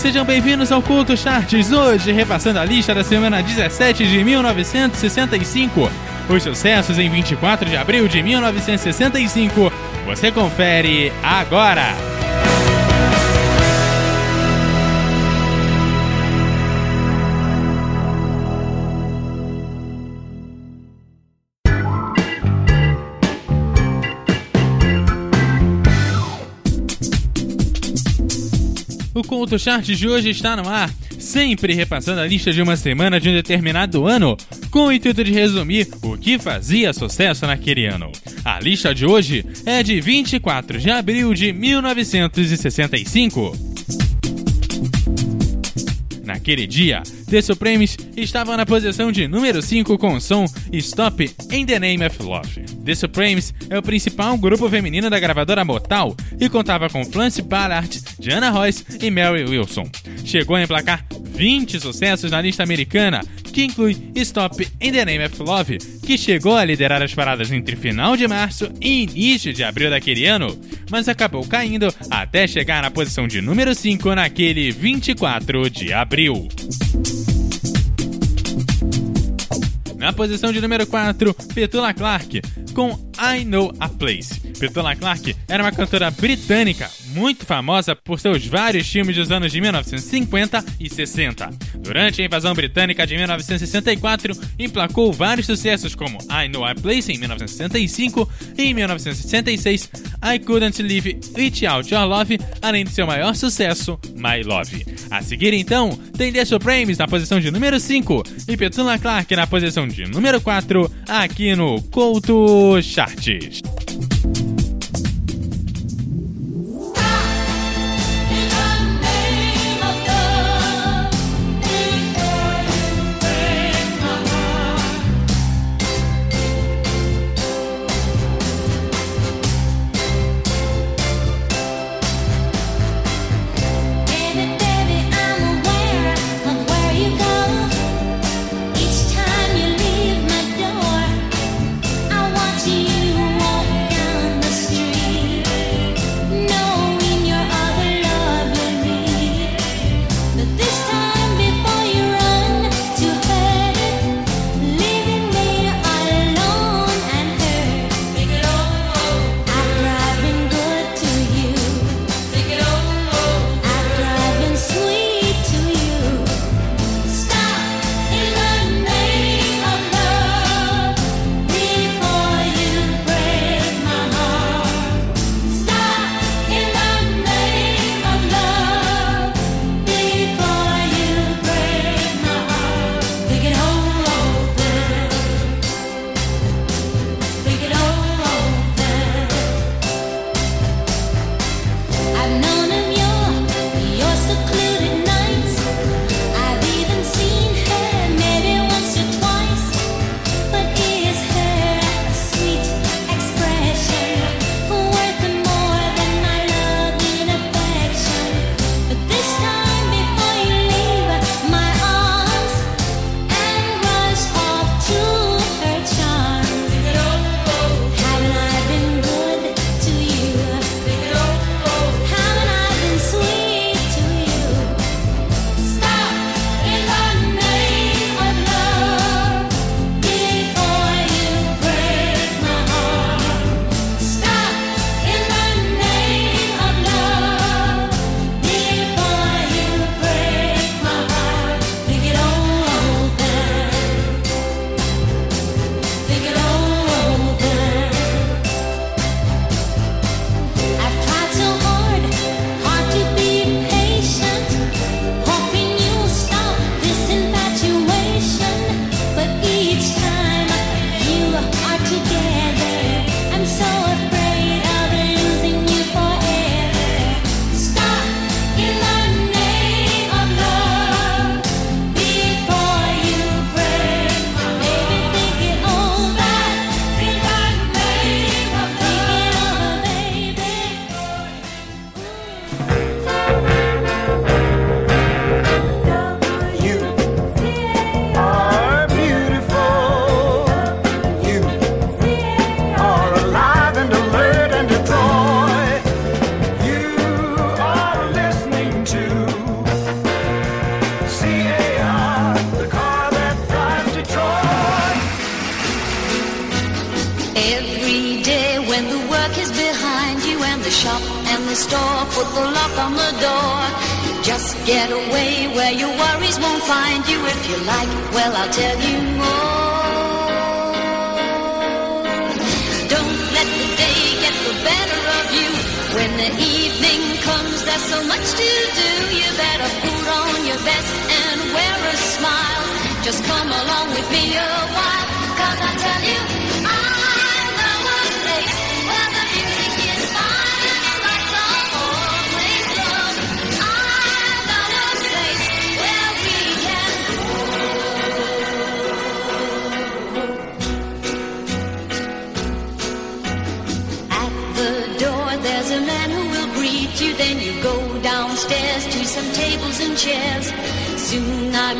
sejam bem-vindos ao Culto Charts. Hoje, repassando a lista da semana 17 de 1965. Os sucessos em 24 de abril de 1965. Você confere agora. O Culto Chart de hoje está no ar, sempre repassando a lista de uma semana de um determinado ano, com o intuito de resumir o que fazia sucesso naquele ano. A lista de hoje é de 24 de abril de 1965. Naquele dia, The Supremes estavam na posição de número 5 com o som Stop in the Name of Love. The Supremes é o principal grupo feminino da gravadora Motal e contava com Flance Ballard, Diana Royce e Mary Wilson. Chegou a emplacar 20 sucessos na lista americana, que inclui Stop in the Name of Love, que chegou a liderar as paradas entre final de março e início de abril daquele ano, mas acabou caindo até chegar na posição de número 5 naquele 24 de abril. Na posição de número 4, Petula Clark, com I Know a Place. Petula Clark era uma cantora britânica muito famosa por seus vários filmes dos anos de 1950 e 60. Durante a invasão britânica de 1964, emplacou vários sucessos como I Know a Place em 1965 e em 1966 I Couldn't Live Without Your Love, além de seu maior sucesso, My Love. A seguir então, tem The Supremes na posição de número 5 e Petula Clark na posição de número 4 aqui no Couto Charts. thinking the shop and the store put the lock on the door. Just get away where your worries won't find you. If you like, well, I'll tell you more. Don't let the day get the better of you. When the evening comes, there's so much to do. You better put on your best and wear a smile. Just come along with me a while, cause I tell you,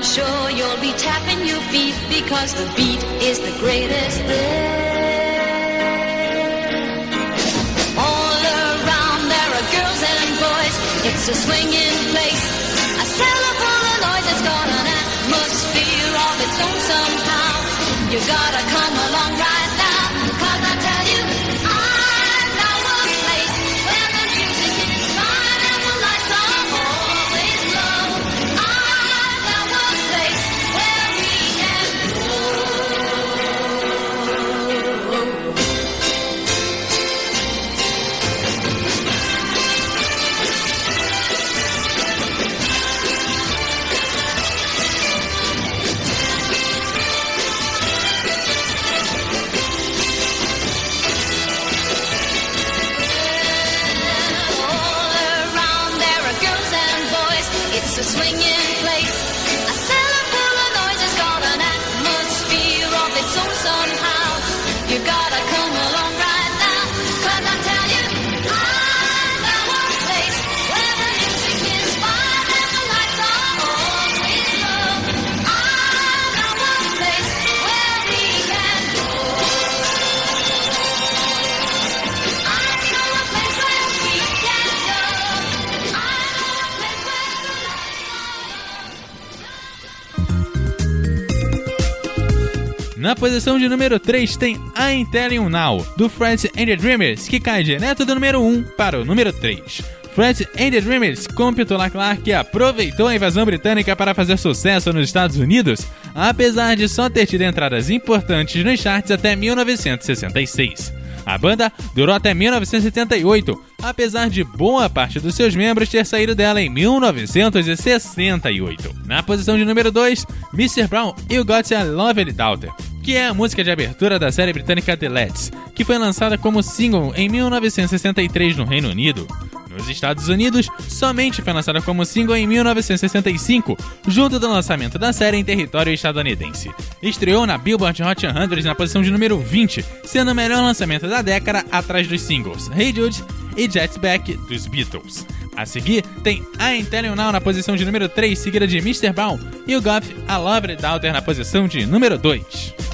I'm sure you'll be tapping your feet because the beat is the greatest there. All around there are girls and boys. It's a swinging place. A full of noise. It's got an atmosphere of its own somehow. You gotta come along right posição de número 3 tem I'm Telling Now, do Friends and the Dreamers, que cai direto do número 1 para o número 3. Friends and the Dreamers, com Petula Clark, aproveitou a invasão britânica para fazer sucesso nos Estados Unidos, apesar de só ter tido entradas importantes nos charts até 1966. A banda durou até 1978, apesar de boa parte dos seus membros ter saído dela em 1968. Na posição de número 2, Mr. Brown You Got a Lovely Daughter, que é a música de abertura da série britânica The Let's, que foi lançada como single em 1963 no Reino Unido. Nos Estados Unidos, somente foi lançada como single em 1965, junto do lançamento da série em território estadunidense. Estreou na Billboard Hot 100 na posição de número 20, sendo o melhor lançamento da década atrás dos singles Hey Jude e Jets Back dos Beatles. A seguir, tem I'm Telling Now na posição de número 3, seguida de Mr. Brown e o Goff A Lovely Daughter na posição de número 2.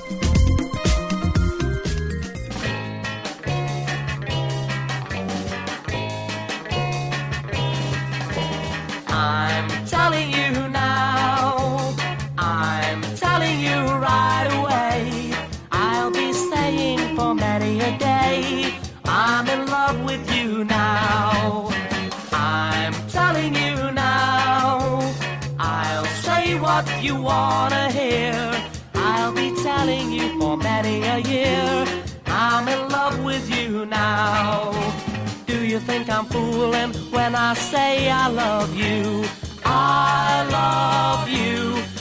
I'm fooling when I say I love you? I love you.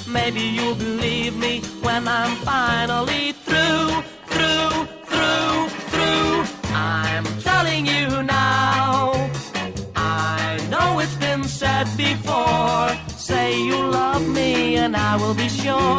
Maybe you'll believe me when I'm finally through, through, through, through. I'm telling you now. I know it's been said before. Say you love me and I will be sure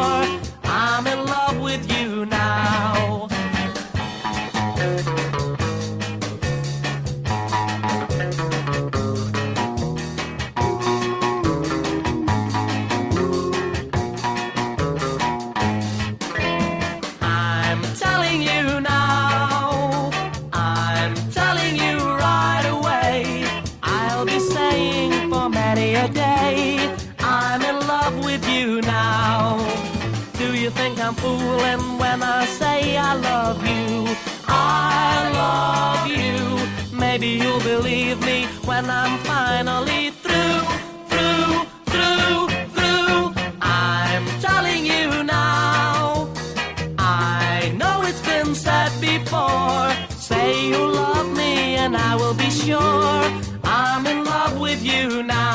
love you. I love you. Maybe you'll believe me when I'm finally through, through, through, through. I'm telling you now. I know it's been said before. Say you love me and I will be sure I'm in love with you now.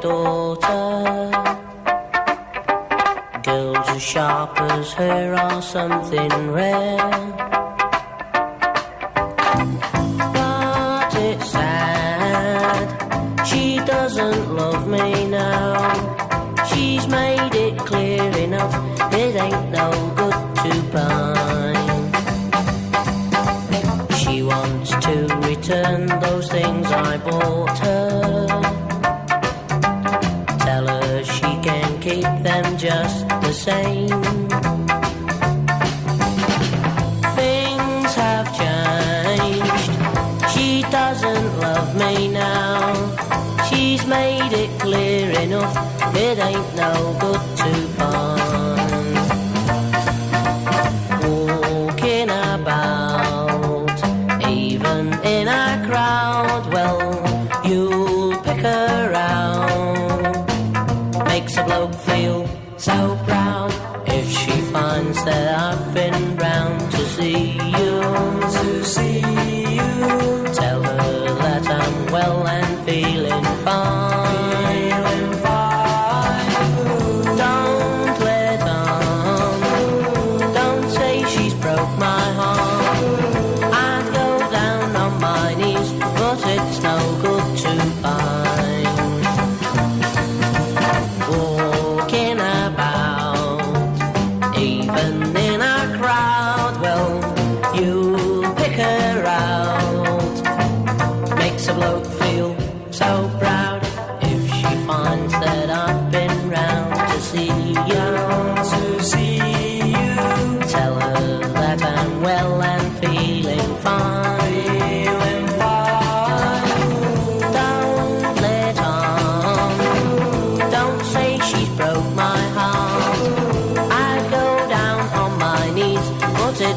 Daughter. Girls as sharp as her are something rare. But it's sad, she doesn't love me now. She's made it clear enough, it ain't no good to pine. She wants to return those things I bought them just the same. Things have changed. She doesn't love me now. She's made it clear enough. It ain't no good to that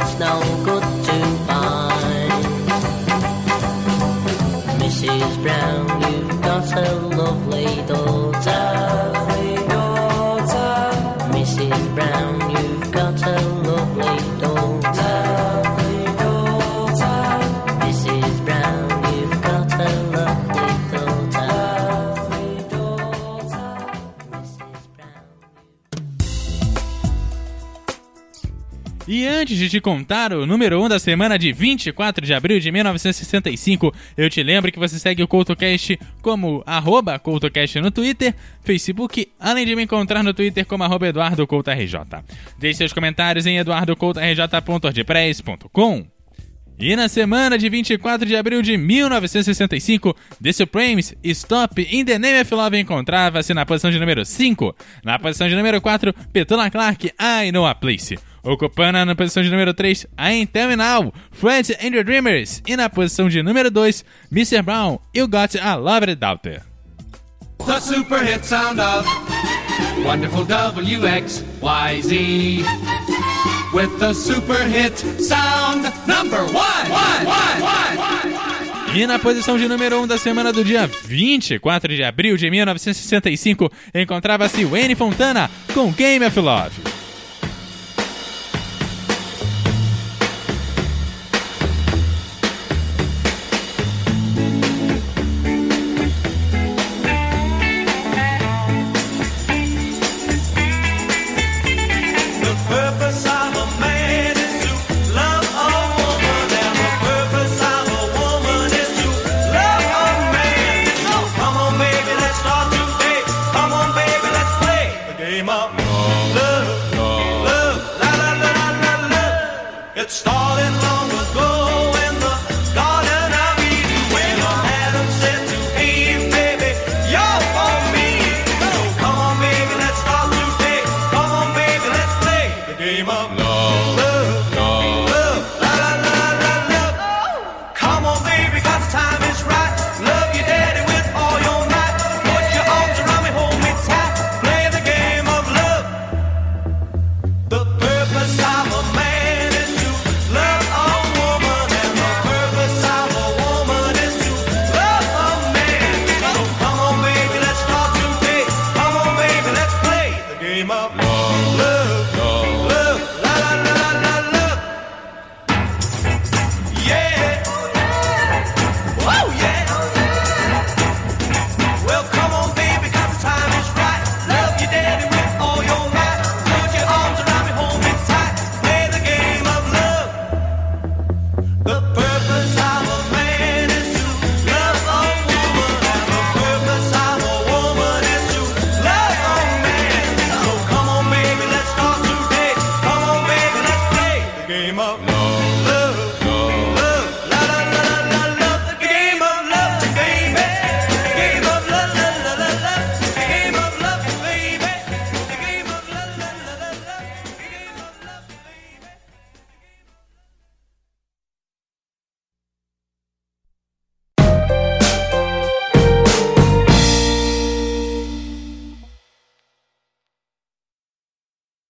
it's no good to find. Antes de te contar o número 1 um da semana de 24 de abril de 1965, eu te lembro que você segue o CoutoCast como arroba CoutoCast no Twitter, Facebook, além de me encontrar no Twitter como arroba EduardoCoutoRJ. Deixe seus comentários em eduardocoutorj.ordpress.com. E na semana de 24 de abril de 1965, The Supremes Stop in the Name of Love encontrava-se na posição de número 5. Na posição de número 4, Petula Clark, I Know a Place. Ocupando na posição de número 3, I Ain't Tell Me Now, Friends and Your Dreamers. E na posição de número 2, Mr. Brown, You Got a Lovely Daughter. The super hit sound of wonderful WXYZ. With the super hit sound number one. one, one, one, one. E na posição de número 1 da semana do dia 24 de abril de 1965, encontrava-se Wayne Fontana com Game of Love. name of Lord.